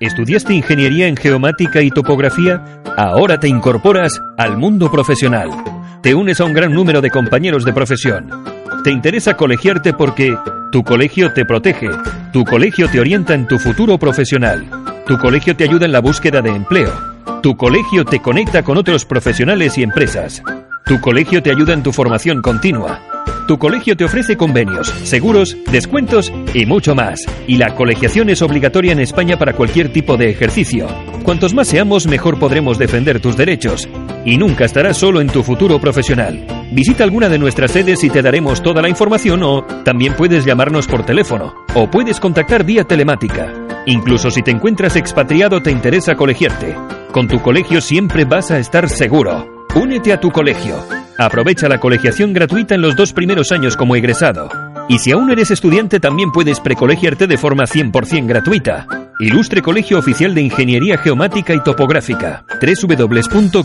¿Estudiaste ingeniería en geomática y topografía? Ahora te incorporas al mundo profesional. Te unes a un gran número de compañeros de profesión. Te interesa colegiarte porque tu colegio te protege, tu colegio te orienta en tu futuro profesional, tu colegio te ayuda en la búsqueda de empleo, tu colegio te conecta con otros profesionales y empresas, tu colegio te ayuda en tu formación continua. Tu colegio te ofrece convenios, seguros, descuentos y mucho más. Y la colegiación es obligatoria en España para cualquier tipo de ejercicio. Cuantos más seamos, mejor podremos defender tus derechos. Y nunca estarás solo en tu futuro profesional. Visita alguna de nuestras sedes y te daremos toda la información o también puedes llamarnos por teléfono o puedes contactar vía telemática. Incluso si te encuentras expatriado te interesa colegiarte. Con tu colegio siempre vas a estar seguro. Únete a tu colegio. Aprovecha la colegiación gratuita en los dos primeros años como egresado. Y si aún eres estudiante también puedes precolegiarte de forma 100% gratuita. Ilustre Colegio Oficial de Ingeniería Geomática y Topográfica. www.coigt.com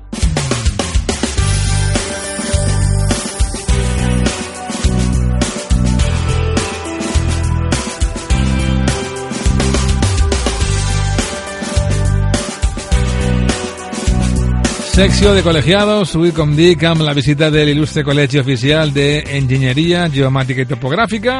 Secció de colegiados, avui com dic amb la visita de l'il·lustre Col·legi Oficial d'Enginyeria Geomàtica i Topogràfica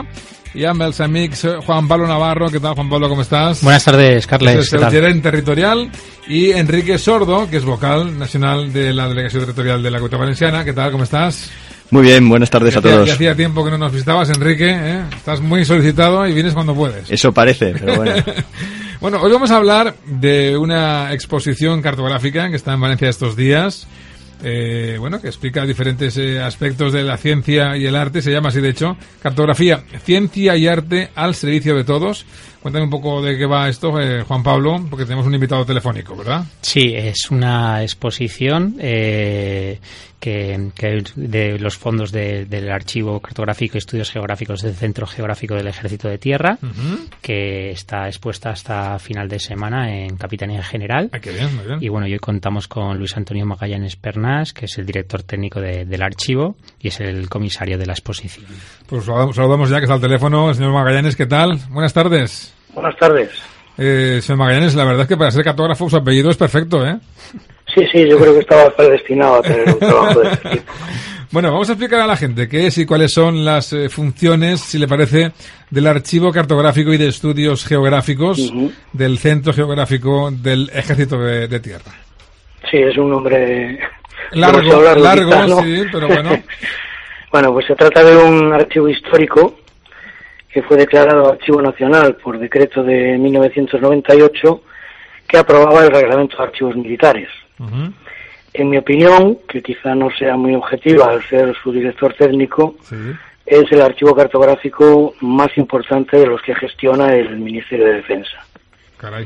y amb els amics Juan Pablo Navarro. ¿Qué tal, Juan Pablo? ¿Cómo estás? Buenas tardes, Carles. Es el gerente territorial. Y Enrique Sordo, que es vocal nacional de la Delegación Territorial de la Comunidad Valenciana. ¿Qué tal? ¿Cómo estás? Muy bien, buenas tardes a todos. Hacía tiempo que no nos visitabas, Enrique. ¿eh? Estás muy solicitado y vienes cuando puedes. Eso parece, pero bueno. bueno, hoy vamos a hablar de una exposición cartográfica que está en Valencia estos días. Eh, bueno, que explica diferentes eh, aspectos de la ciencia y el arte, se llama así de hecho, cartografía, ciencia y arte al servicio de todos. Cuéntame un poco de qué va esto, eh, Juan Pablo, porque tenemos un invitado telefónico, ¿verdad? Sí, es una exposición eh, que, que, de los fondos de, del Archivo Cartográfico y Estudios Geográficos del Centro Geográfico del Ejército de Tierra, uh -huh. que está expuesta hasta final de semana en Capitanía General. Ah, qué bien, muy bien. Y bueno, hoy contamos con Luis Antonio Magallanes Pernás, que es el director técnico de, del archivo y es el comisario de la exposición. Pues saludamos ya que está al teléfono el señor Magallanes. ¿Qué tal? Buenas tardes. Buenas tardes. Eh, señor Magallanes, la verdad es que para ser cartógrafo su apellido es perfecto, ¿eh? Sí, sí, yo creo que estaba predestinado a tener un trabajo de este tipo. Bueno, vamos a explicar a la gente qué es y cuáles son las eh, funciones, si le parece, del Archivo Cartográfico y de Estudios Geográficos uh -huh. del Centro Geográfico del Ejército de, de, Tierra. Sí, es un nombre largo, largo, quizá, ¿no? sí, pero bueno. bueno, pues se trata de un archivo histórico que fue declarado Archivo Nacional por decreto de 1998 que aprobaba el Reglamento de Archivos Militares. Uh -huh. En mi opinión, que quizá no sea muy objetiva al ser su director técnico, sí. es el archivo cartográfico más importante de los que gestiona el Ministerio de Defensa. Caray.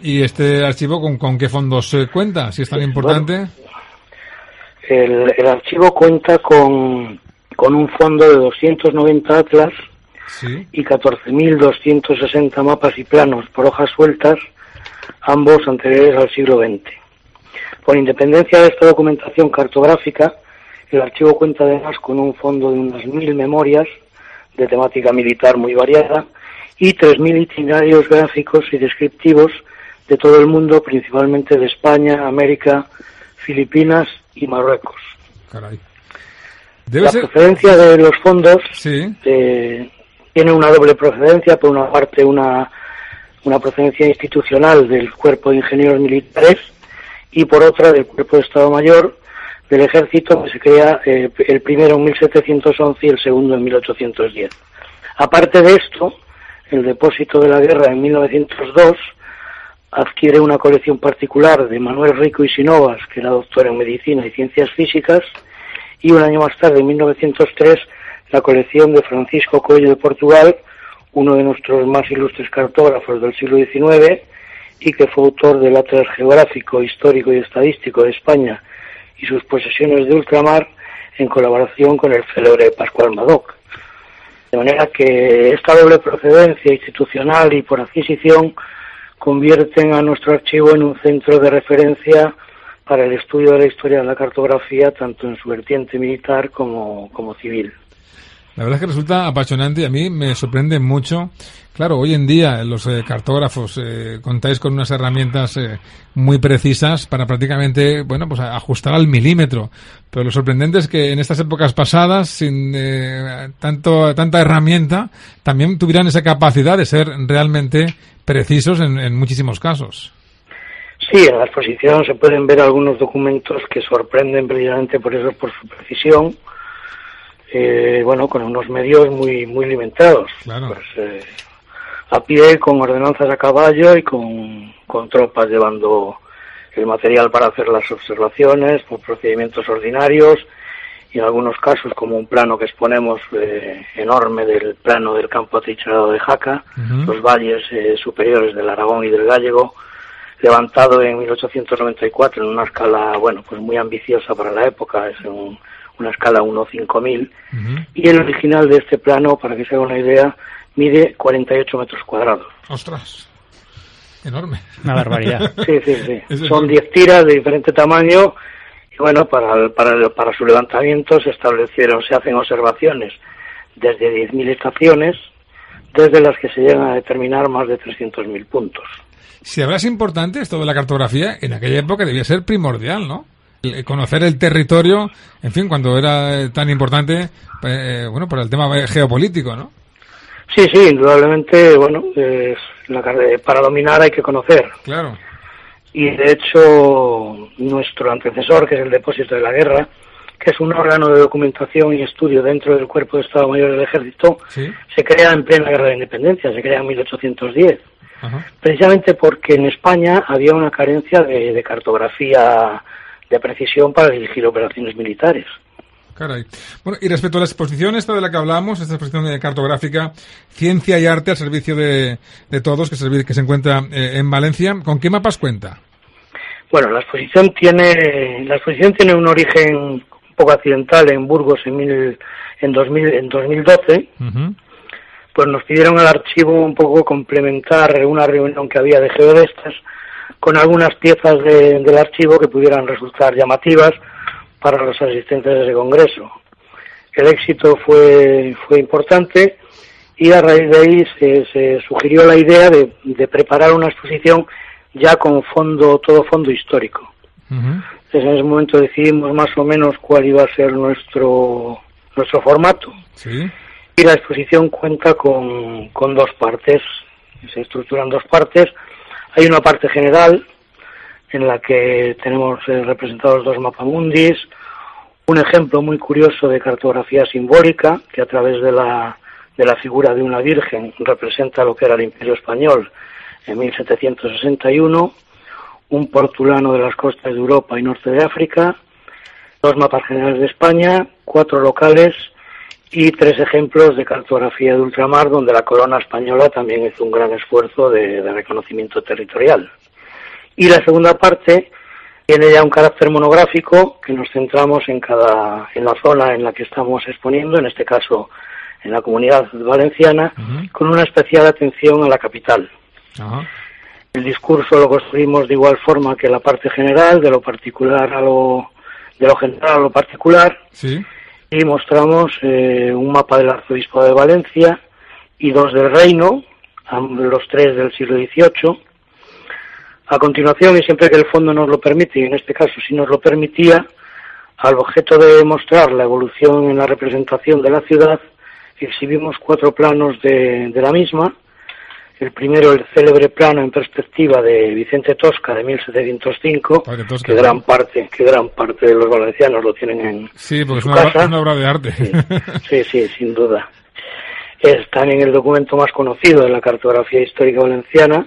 ¿Y este archivo con, con qué fondos se cuenta? Si es tan importante. Bueno, el, el archivo cuenta con, con un fondo de 290 atlas Sí. y 14.260 mapas y planos por hojas sueltas, ambos anteriores al siglo XX. Por independencia de esta documentación cartográfica, el archivo cuenta además con un fondo de unas mil memorias de temática militar muy variada y 3.000 itinerarios gráficos y descriptivos de todo el mundo, principalmente de España, América, Filipinas y Marruecos. Caray. Debe La ser... procedencia de los fondos Sí. eh, tiene una doble procedencia, por una parte una, una procedencia institucional del Cuerpo de Ingenieros Militares y por otra del Cuerpo de Estado Mayor del Ejército que se crea eh, el primero en 1711 y el segundo en 1810. Aparte de esto, el depósito de la guerra en 1902 adquiere una colección particular de Manuel Rico y Sinovas, que era doctor en Medicina y Ciencias Físicas, y un año más tarde, en 1903, la colección de Francisco Coello de Portugal, uno de nuestros más ilustres cartógrafos del siglo XIX, y que fue autor del Atlas Geográfico, Histórico y Estadístico de España y sus posesiones de ultramar, en colaboración con el célebre Pascual Madoc. De manera que esta doble procedencia institucional y por adquisición convierten a nuestro archivo en un centro de referencia para el estudio de la historia de la cartografía, tanto en su vertiente militar como, como civil. La verdad es que resulta apasionante y a mí me sorprende mucho. Claro, hoy en día los eh, cartógrafos eh, contáis con unas herramientas eh, muy precisas para prácticamente, bueno, pues ajustar al milímetro. Pero lo sorprendente es que en estas épocas pasadas, sin eh, tanto, tanta herramienta, también tuvieran esa capacidad de ser realmente precisos en, en muchísimos casos. Sí, en la exposición se pueden ver algunos documentos que sorprenden precisamente por eso, por su precisión, eh, bueno, con unos medios muy muy limitados. Claro. Pues, eh, a pie, con ordenanzas a caballo y con, con tropas llevando el material para hacer las observaciones por procedimientos ordinarios y en algunos casos como un plano que exponemos eh, enorme del plano del campo atrincherado de Jaca, los valles eh, superiores del Aragón y del Gállego, levantado en 1894 en una escala, bueno, pues muy ambiciosa para la época, es un- una escala 1-5000, Ujú. y el original de este plano, para que se haga una idea, mide 48 metros cuadrados. ¡Ostras! Enorme. Una barbaridad. Sí, sí, sí. Son enorme. 10 tiras de diferente tamaño y bueno, para, el- para, el- para su levantamiento se establecieron, se hacen observaciones desde 10.000 estaciones, desde las que se llegan a determinar más de 300.000 puntos. Si ahora es importante esto de la cartografía, en aquella época debía ser primordial, ¿no? Conocer el territorio, en fin, cuando era eh, tan importante, eh, bueno, por el tema geopolítico, ¿no? Sí, sí, indudablemente, bueno, la carre- para dominar hay que conocer. Claro. Y de hecho, nuestro antecesor, que es el Depósito de la Guerra, que es un órgano de documentación y estudio dentro del Cuerpo de Estado Mayor del Ejército, Sí. se crea en plena Guerra de Independencia, se crea en 1810. Ajá. precisamente porque en España había una carencia de, de cartografía de precisión para dirigir operaciones militares. Caray. Bueno, y respecto a la exposición esta de la que hablamos, esta exposición eh, cartográfica, Ciencia y Arte al servicio de, de todos, que se, que se encuentra eh, en Valencia, ¿con qué mapas cuenta? Bueno, la exposición tiene la exposición tiene un origen un poco accidental en Burgos en, mil, en, 2000, en 2012. Ujú. Pues nos pidieron al archivo un poco complementar una reunión que había de geodestas con algunas piezas de- del archivo que pudieran resultar llamativas para los asistentes de ese congreso. El éxito fue, fue importante y a raíz de ahí se, se sugirió la idea de, de preparar una exposición ya con fondo, todo fondo histórico. Entonces en ese momento decidimos más o menos cuál iba a ser nuestro, nuestro formato Sí. y la exposición cuenta con, con dos partes, se estructura en dos partes. Hay una parte general en la que tenemos eh, representados dos mapamundis, un ejemplo muy curioso de cartografía simbólica que a través de la, de la figura de una virgen representa lo que era el Imperio Español en 1761, un portulano de las costas de Europa y norte de África, dos mapas generales de España, cuatro locales y tres ejemplos de cartografía de ultramar donde la corona española también hizo un gran esfuerzo de, de reconocimiento territorial. Y la segunda parte Tiene ya un carácter monográfico que nos centramos en cada en la zona en la que estamos exponiendo, en este caso en la comunidad valenciana, con una especial atención a la capital. El discurso lo construimos de igual forma que la parte general, de lo particular a lo de lo general a lo particular. Y mostramos eh, un mapa del arzobispo de Valencia y dos del reino, los tres del siglo XVIII. A continuación, y siempre que el fondo nos lo permite, y en este caso sí nos lo permitía, al objeto de mostrar la evolución en la representación de la ciudad, exhibimos cuatro planos de, de la misma, el primero, el célebre plano en perspectiva de Vicente Tosca de 1705, que gran parte, que gran parte de los valencianos lo tienen en Sí, porque es una, obra de arte. Sí, sí, sin duda. Están en el documento más conocido de la cartografía histórica valenciana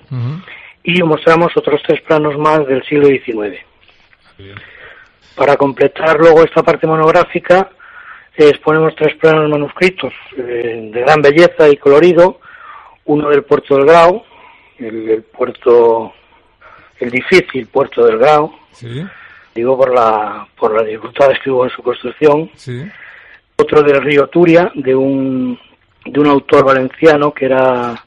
y mostramos otros tres planos más del siglo XIX. Para completar luego esta parte monográfica, exponemos tres planos manuscritos eh, de gran belleza y colorido, uno del puerto del Grau, el, puerto, el difícil puerto del Grau, digo por la, por las dificultades que hubo en su construcción, otro del río Turia, de un, de un autor valenciano que era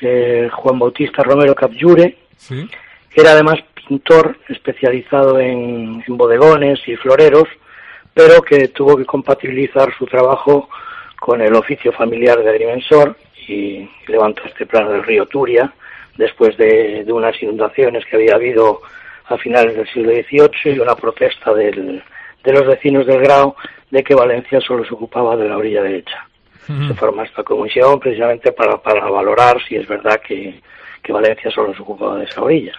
eh, Juan Bautista Romero Capjure, que era además pintor especializado en, en bodegones y floreros, pero que tuvo que compatibilizar su trabajo con el oficio familiar de agrimensor y levantó este plano del río Turia después de, unas inundaciones que había habido a finales del siglo XVIII y una protesta del, de los vecinos del Grau de que Valencia solo se ocupaba de la orilla derecha. Se forma esta comisión precisamente para, para valorar si es verdad que, que Valencia solo se ocupaba de esa orilla.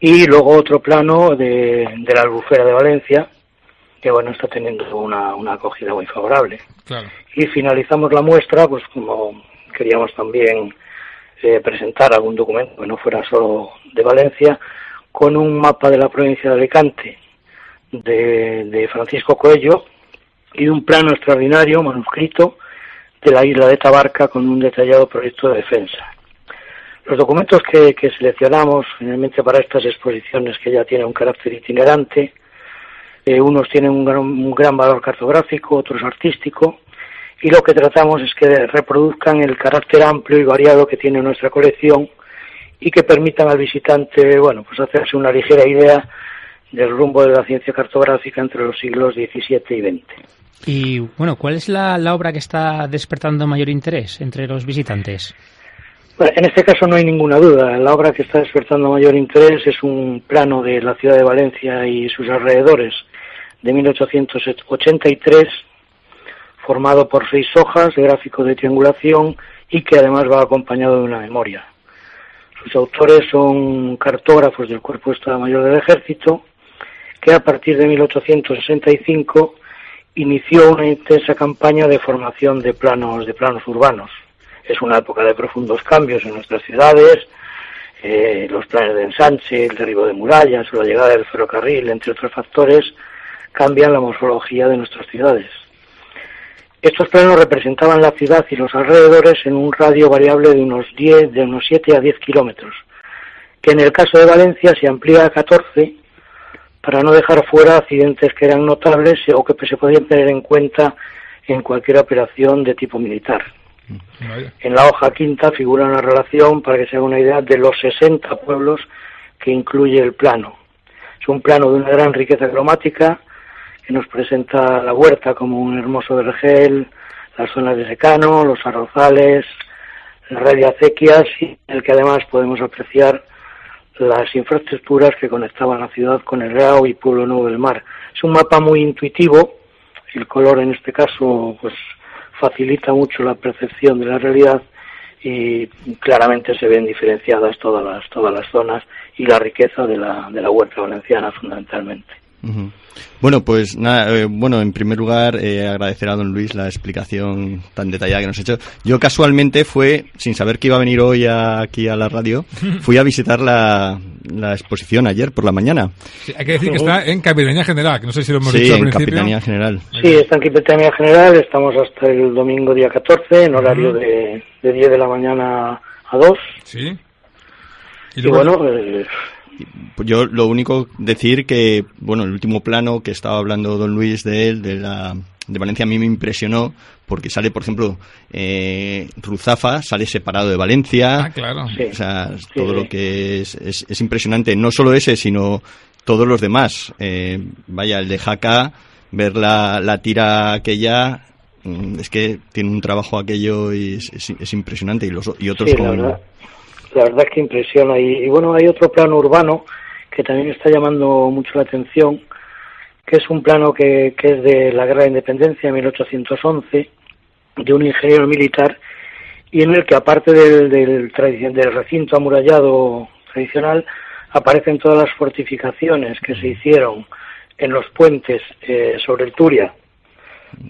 Y luego otro plano de, de la albufera de Valencia, que bueno, está teniendo una, una acogida muy favorable. Y finalizamos la muestra, pues como queríamos también eh, presentar algún documento que no fuera solo de Valencia, con un mapa de la provincia de Alicante de, de Francisco Coello y un plano extraordinario manuscrito de la isla de Tabarca con un detallado proyecto de defensa. Los documentos que, que seleccionamos finalmente para estas exposiciones que ya tienen un carácter itinerante eh, unos tienen un gran, valor cartográfico, otros artístico, y lo que tratamos es que reproduzcan el carácter amplio y variado que tiene nuestra colección y que permitan al visitante, bueno, pues hacerse una ligera idea del rumbo de la ciencia cartográfica entre los siglos XVII y XX. Y bueno, ¿cuál es la, la obra que está despertando mayor interés entre los visitantes? Bueno, en este caso no hay ninguna duda. La obra que está despertando mayor interés es un plano de la ciudad de Valencia y sus alrededores, de 1883, formado por seis hojas de gráfico de triangulación y que además va acompañado de una memoria. Sus autores son cartógrafos del Cuerpo de Estado Mayor del Ejército, que a partir de 1865 inició una intensa campaña de formación de planos, de planos urbanos. Es una época de profundos cambios en nuestras ciudades, eh, los planes de ensanche, el derribo de murallas la llegada del ferrocarril, entre otros factores, cambian la morfología de nuestras ciudades. Estos planos representaban la ciudad y los alrededores en un radio variable de unos 10, de unos 7 a 10 kilómetros, que en el caso de Valencia se amplía a 14 para no dejar fuera accidentes que eran notables o que se podían tener en cuenta en cualquier operación de tipo militar. En la hoja quinta figura una relación, para que se haga una idea, de los 60 pueblos que incluye el plano. Es un plano de una gran riqueza cromática, que nos presenta la huerta como un hermoso vergel, las zonas de secano, los arrozales, la red de acequias y en el que además podemos apreciar las infraestructuras que conectaban la ciudad con el Real y Pueblo Nuevo del Mar. Es un mapa muy intuitivo, el color en este caso pues facilita mucho la percepción de la realidad y claramente se ven diferenciadas todas las todas las zonas y la riqueza de la, de la huerta valenciana fundamentalmente. Bueno, pues nada, eh, bueno, en primer lugar eh, agradecer a don Luis la explicación tan detallada que nos ha hecho. Yo casualmente fue, sin saber que iba a venir hoy aquí a la radio, fui a visitar la, exposición ayer por la mañana. hay que decir que está en Capitanía General, que no sé si lo hemos dicho al en Capitanía General. Sí, está en Capitanía General, estamos hasta el domingo día 14, en horario de, de 10 de la mañana a 2. Sí. Y, bueno, eh, Pues yo lo único decir que, bueno, el último plano que estaba hablando don Luis de él, de la de Valencia, a mí me impresionó porque sale, por ejemplo, eh, Ruzafa, sale separado de Valencia. Ah, claro. O sea, todo lo que es, es, es, impresionante. No solo ese, sino todos los demás. Eh, vaya, el de Jaca, ver la, la tira aquella, mm, es que tiene un trabajo aquello y es, es, es impresionante. Y, los, y otros Sí, como... la verdad, es que impresiona. Y, y bueno, hay otro plano urbano que también está llamando mucho la atención, que es un plano que, que es de la Guerra de Independencia de 1811, de un ingeniero militar, y en el que aparte del, del, del recinto amurallado tradicional, aparecen todas las fortificaciones que se hicieron en los puentes eh, sobre el Turia.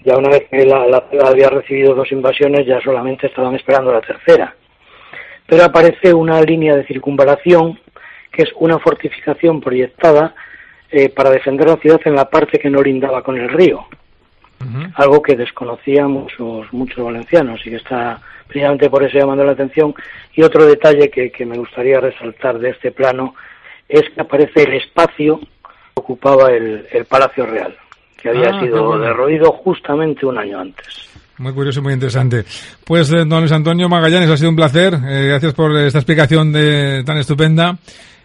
Ya una vez que la, la había recibido dos invasiones, ya solamente estaban esperando la tercera. Pero aparece una línea de circunvalación, que es una fortificación proyectada eh, para defender la ciudad en la parte que no lindaba con el río. Algo que desconocían muchos, muchos valencianos y que está precisamente por eso llamando la atención. Y otro detalle que, que me gustaría resaltar de este plano es que aparece el espacio que ocupaba el, el Palacio Real, que había Ah, sido derruido justamente un año antes. Muy curioso y muy interesante. Pues, eh, don Luis Antonio Magallanes, ha sido un placer. Eh, gracias por esta explicación de, tan estupenda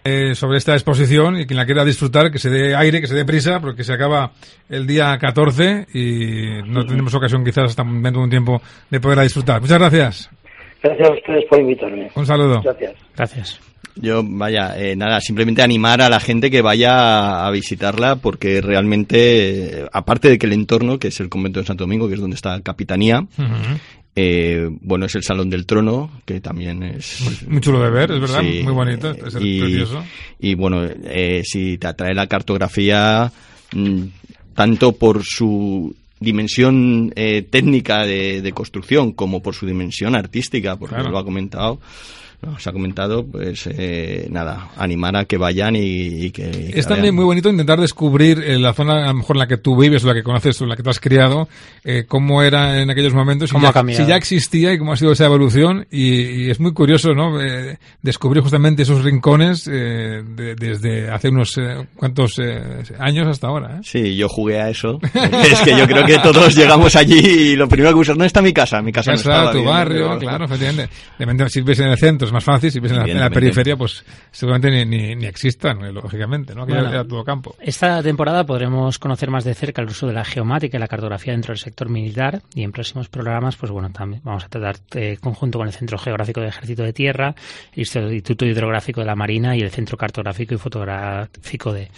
eh, sobre esta exposición y quien la quiera disfrutar, que se dé aire, que se dé prisa, porque se acaba el día 14 y no tenemos ocasión quizás hasta dentro de un tiempo de poderla disfrutar. Muchas gracias. Gracias a ustedes por invitarme. Un saludo. Gracias. Gracias. Yo, vaya, eh, nada, simplemente animar a la gente que vaya a visitarla porque realmente, eh, aparte de que el entorno, que es el convento de Santo Domingo, que es donde está Capitanía, eh, bueno, es el Salón del Trono, que también es... Muy chulo de ver, es verdad, Sí, muy bonito, es y, precioso. Y bueno, eh, si te atrae la cartografía, mm, tanto por su dimensión eh, técnica de, de construcción como por su dimensión artística, porque Claro. lo ha comentado, lo se ha comentado, pues eh, nada, animar a que vayan y, y que... y Es también vean. muy bonito intentar descubrir eh, la zona, a lo mejor en la que tú vives, o la que conoces, o en la que tú has criado, eh, cómo era en aquellos momentos, Cómo si, ha ya, cambiado. si ya existía y cómo ha sido esa evolución. Y, y es muy curioso, ¿no? Eh, descubrir justamente esos rincones eh, de- desde hace unos eh, cuantos eh, años hasta ahora. ¿eh? Sí, yo jugué a eso. es que yo creo que todos llegamos allí y lo primero que buscas, ¿dónde está mi casa? Mi casa, no Casa, estaba tu bien, barrio, pero- claro, efectivamente. Depende, si vives en el centro es más fácil, si vives en la, en la periferia, pues seguramente ni, ni, ni existan, eh, lógicamente, ¿no? Bueno. era todo campo. Esta temporada podremos conocer más de cerca el uso de la geomática y la cartografía dentro del sector militar y en próximos programas, pues bueno, también vamos a tratar eh, conjunto con el Centro Geográfico del Ejército de Tierra, el Instituto Hidrográfico de la Marina y el Centro Cartográfico y Fotográfico de-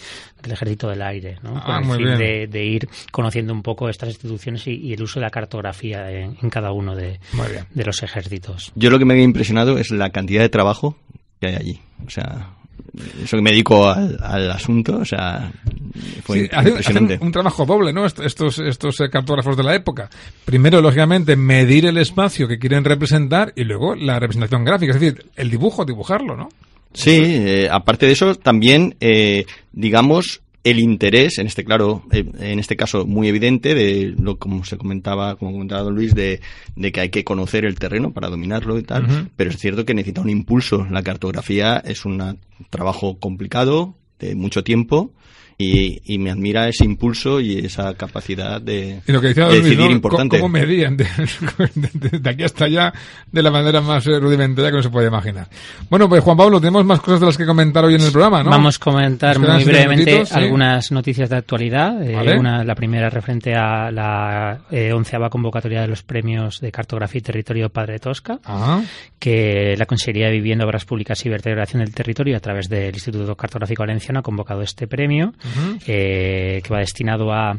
del Ejército del Aire, ¿no? Ah, Con el muy fin bien. de, de ir conociendo un poco estas instituciones y, y el uso de la cartografía en, en cada uno de, de los ejércitos. Yo lo que me había impresionado es la cantidad de trabajo que hay allí. O sea, eso que me dedico al, al asunto, o sea, fue Sí, impresionante. un trabajo doble, ¿no? Est- Estos, estos eh, cartógrafos de la época. Primero, lógicamente, medir el espacio que quieren representar y luego la representación gráfica, es decir, el dibujo, dibujarlo, ¿no? Sí, eh, aparte de eso, también, eh, digamos, el interés, en este claro, eh, en este caso muy evidente, de lo como se comentaba, como comentaba don Luis, de, de que hay que conocer el terreno para dominarlo y tal, pero es cierto que necesita un impulso. La cartografía es un trabajo complicado, de mucho tiempo, y, y me admira ese impulso y esa capacidad de, Y lo que decía de decidir ¿no? importante. ¿Cómo medían de, de- de aquí hasta allá de la manera más eh, rudimentaria que no se puede imaginar? Bueno, pues Juan Pablo, tenemos más cosas de las que comentar hoy en el programa, ¿no? Vamos a comentar muy brevemente minutitos, sí. algunas noticias de actualidad. Eh, Vale. una, la primera referente a la eh, onceava convocatoria de los premios de cartografía y territorio Padre Tosca, Ah, que la Consejería de Vivienda, Obras Públicas y Vertebración del Territorio, a través del Instituto Cartográfico Valenciano, ha convocado este premio, eh, que va destinado a,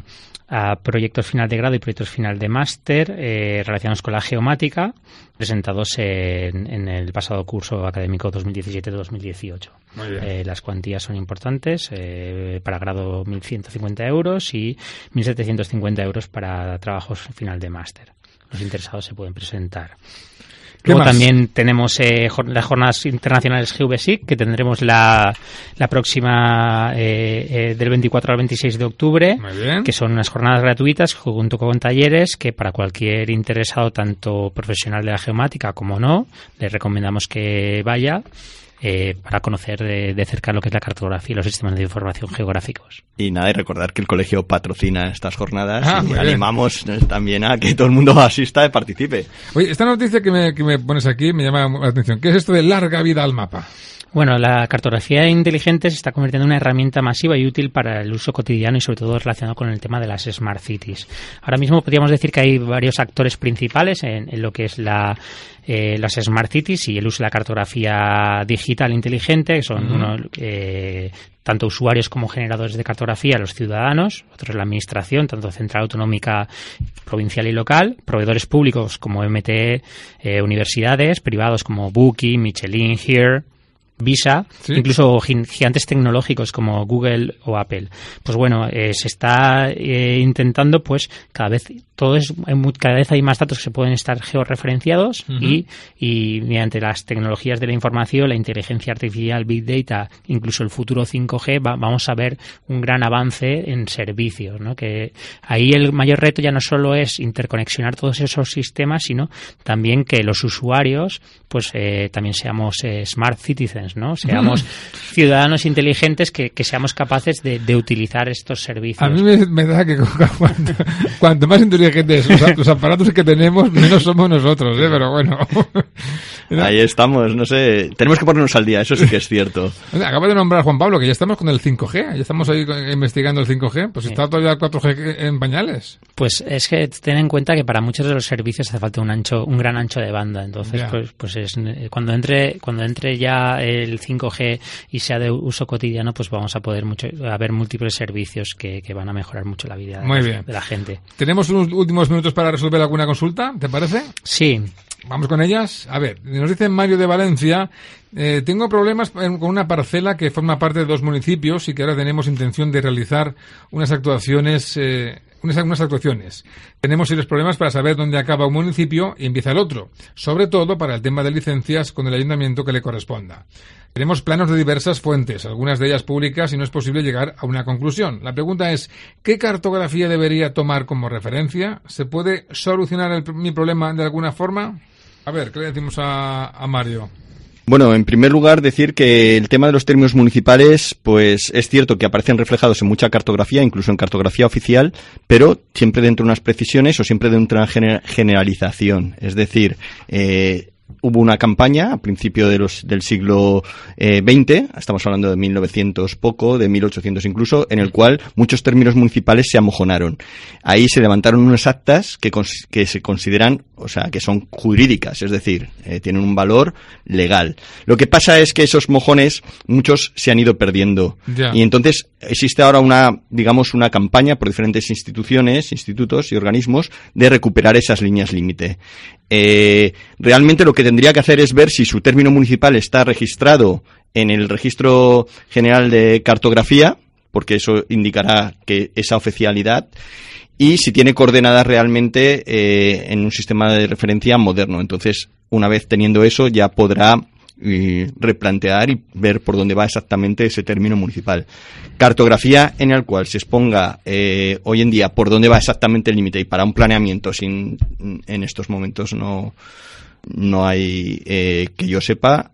a proyectos final de grado y proyectos final de máster eh, relacionados con la geomática, presentados en, en el pasado curso académico 2017-2018. Muy bien. Eh, las cuantías son importantes, eh, para grado 1.150 euros y 1.750 euros para trabajos final de máster. Los interesados se pueden presentar. ¿Qué Luego más? también tenemos eh, las jornadas internacionales GVSIC, que tendremos la, la próxima eh, eh, del 24 al 26 de octubre, que son unas jornadas gratuitas junto con talleres que para cualquier interesado, tanto profesional de la geomática como no, le recomendamos que vaya. Eh, para conocer de, de, cerca lo que es la cartografía y los sistemas de información geográficos. Y nada, y recordar que el colegio patrocina estas jornadas ah, y animamos también a que todo el mundo asista y participe. Oye, esta noticia que me, que me pones aquí me llama la atención. ¿Qué es esto de larga vida al mapa? Bueno, la cartografía inteligente se está convirtiendo en una herramienta masiva y útil para el uso cotidiano y sobre todo relacionado con el tema de las smart cities. Ahora mismo podríamos decir que hay varios actores principales en, lo que es la, eh, las smart cities y el uso de la cartografía digital inteligente, que son eh, tanto usuarios como generadores de cartografía, los ciudadanos, otros la administración, tanto central autonómica, provincial y local, proveedores públicos como MTE, eh, universidades, privados como Booking, Michelin, Here, Visa, incluso gigantes tecnológicos como Google o Apple. Pues bueno, eh, se está eh, intentando, pues cada vez todo es cada vez hay más datos que se pueden estar georreferenciados y, y mediante las tecnologías de la información, la inteligencia artificial, big data, incluso el futuro 5G, vamos a ver un gran avance en servicios, ¿no? Que ahí el mayor reto ya no solo es interconexionar todos esos sistemas, sino también que los usuarios, pues eh, también seamos smart citizens ¿no? Seamos ciudadanos inteligentes que, seamos capaces de, utilizar estos servicios. A mí me, da que cuanto, más inteligentes los, aparatos que tenemos, menos somos nosotros, ¿eh? Pero bueno. Ahí estamos, no sé. Tenemos que ponernos al día, eso sí que es cierto. Acaba de nombrar Juan Pablo que ya estamos con el 5G, ya estamos ahí investigando el 5G. Pues está todavía el 4G en pañales. Pues es que ten en cuenta que para muchos de los servicios hace falta un ancho, un gran ancho de banda. Entonces, pues, pues es, cuando entre, cuando entre ya el 5G y sea de uso cotidiano, pues vamos a poder mucho, a ver múltiples servicios que, van a mejorar mucho la vida de, la gente. Tenemos unos últimos minutos para resolver alguna consulta, ¿te parece? Sí. Vamos con ellas. A ver, nos dice Mario de Valencia, eh, tengo problemas con una parcela que forma parte de dos municipios y que ahora tenemos intención de realizar unas actuaciones eh, unas, actuaciones. Tenemos serios problemas para saber dónde acaba un municipio y empieza el otro, sobre todo para el tema de licencias con el ayuntamiento que le corresponda. Tenemos planos de diversas fuentes, algunas de ellas públicas, y no es posible llegar a una conclusión. La pregunta es, ¿qué cartografía debería tomar como referencia? ¿Se puede solucionar mi problema de alguna forma? A ver, ¿qué le decimos a Mario? Bueno, en primer lugar decir que el tema de los términos municipales, pues es cierto que aparecen reflejados en mucha cartografía, incluso en cartografía oficial, pero siempre dentro de unas precisiones o siempre dentro de una generalización. Es decir, eh, hubo una campaña a principio de los, del siglo XX, eh, estamos hablando de 1900 poco, de 1800 incluso, en el cual muchos términos municipales se amojonaron. Ahí se levantaron unas actas que, que se consideran, o sea, que son jurídicas, es decir, eh, tienen un valor legal. Lo que pasa es que esos mojones, muchos se han ido perdiendo. Y entonces existe ahora una, digamos, una campaña por diferentes instituciones, institutos y organismos de recuperar esas líneas límite. Eh, realmente lo que tendría que hacer es ver si su término municipal está registrado en el registro general de cartografía, porque eso indicará que esa oficialidad y si tiene coordenadas realmente eh, en un sistema de referencia moderno. Entonces, una vez teniendo eso, ya podrá y replantear y ver por dónde va exactamente ese término municipal. Cartografía en el cual se exponga eh, hoy en día por dónde va exactamente el límite y para un planeamiento sin en estos momentos no no hay eh, que yo sepa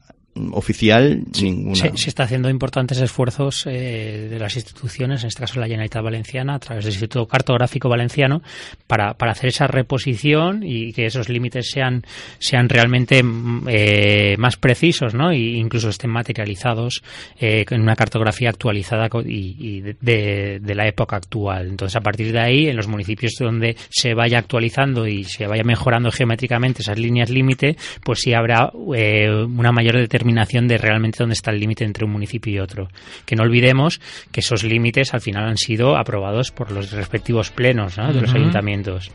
oficial ninguna. Se, está haciendo importantes esfuerzos eh, de las instituciones, en este caso la Generalitat Valenciana, a través del Instituto Cartográfico Valenciano, para, para hacer esa reposición y que esos límites sean, sean realmente mm, eh, más precisos ¿no? e incluso estén materializados eh, en una cartografía actualizada y, de, de, la época actual. Entonces, a partir de ahí, en los municipios donde se vaya actualizando y se vaya mejorando geométricamente esas líneas límite, pues sí habrá una mayor determinación de realmente dónde está el límite entre un municipio y otro. Que no olvidemos que esos límites al final han sido aprobados por los respectivos plenos de los ayuntamientos.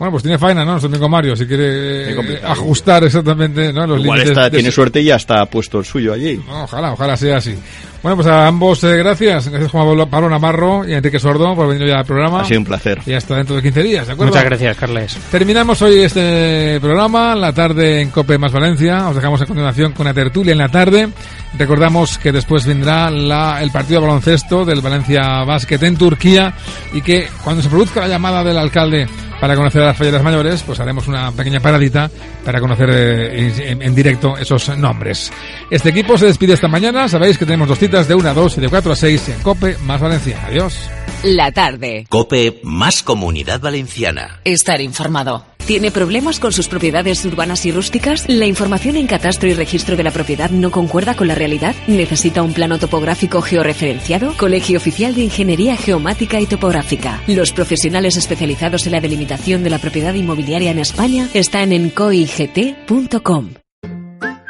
Bueno, pues tiene faena, ¿no? Nuestro amigo Mario, si quiere eh, ajustar exactamente ¿no? los Igual límites. tiene suerte y ya está puesto el suyo allí. ojalá, ojalá sea así. Bueno, pues a ambos eh, gracias. Gracias Juan Pablo Navarro y Enrique Sordo por venir ya al programa. Ha sido un placer. Y hasta dentro de 15 días, ¿de acuerdo? Muchas gracias, Carles. Terminamos hoy este programa, la tarde en Cope más Valencia. Os dejamos a continuación con la tertulia en la tarde. Recordamos que después vendrá la, el partido de baloncesto del Valencia Basket en Turquía y que cuando se produzca la llamada del alcalde para conocer a las falleras mayores, pues haremos una pequeña paradita para conocer eh, en, en, directo esos nombres. Este equipo se despide esta mañana. Sabéis que tenemos dos citas de 1 a 2 y de 4 a 6 en COPE más Valencia. Adiós. La tarde. COPE más Comunidad Valenciana. Estar informado. ¿Tiene problemas con sus propiedades urbanas y rústicas? ¿La información en catastro y registro de la propiedad no concuerda con la realidad? ¿Necesita un plano topográfico georreferenciado? Colegio Oficial de Ingeniería Geomática y Topográfica. Los profesionales especializados en la delimitación de la propiedad inmobiliaria en España están en coigt.com.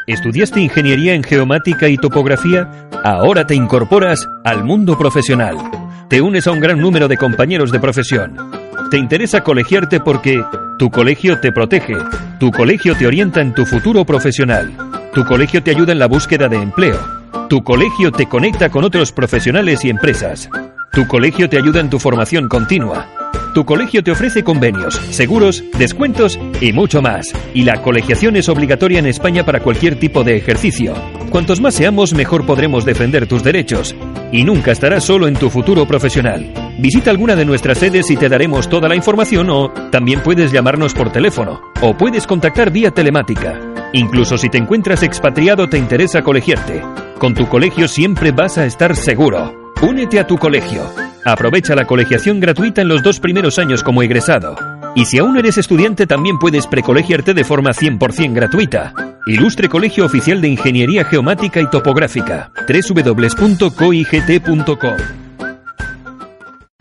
¿Estudiaste ingeniería en geomática y topografía? Ahora te incorporas al mundo profesional. Te unes a un gran número de compañeros de profesión. Te interesa colegiarte porque tu colegio te protege, tu colegio te orienta en tu futuro profesional, tu colegio te ayuda en la búsqueda de empleo, tu colegio te conecta con otros profesionales y empresas, tu colegio te ayuda en tu formación continua. Tu colegio te ofrece convenios, seguros, descuentos y mucho más. Y la colegiación es obligatoria en España para cualquier tipo de ejercicio. Cuantos más seamos, mejor podremos defender tus derechos. Y nunca estarás solo en tu futuro profesional. Visita alguna de nuestras sedes y te daremos toda la información o también puedes llamarnos por teléfono o puedes contactar vía telemática. Incluso si te encuentras expatriado te interesa colegiarte. Con tu colegio siempre vas a estar seguro. Únete a tu colegio. Aprovecha la colegiación gratuita en los dos primeros años como egresado. Y si aún eres estudiante también puedes precolegiarte de forma 100% gratuita. Ilustre Colegio Oficial de Ingeniería Geomática y Topográfica. www.coigt.com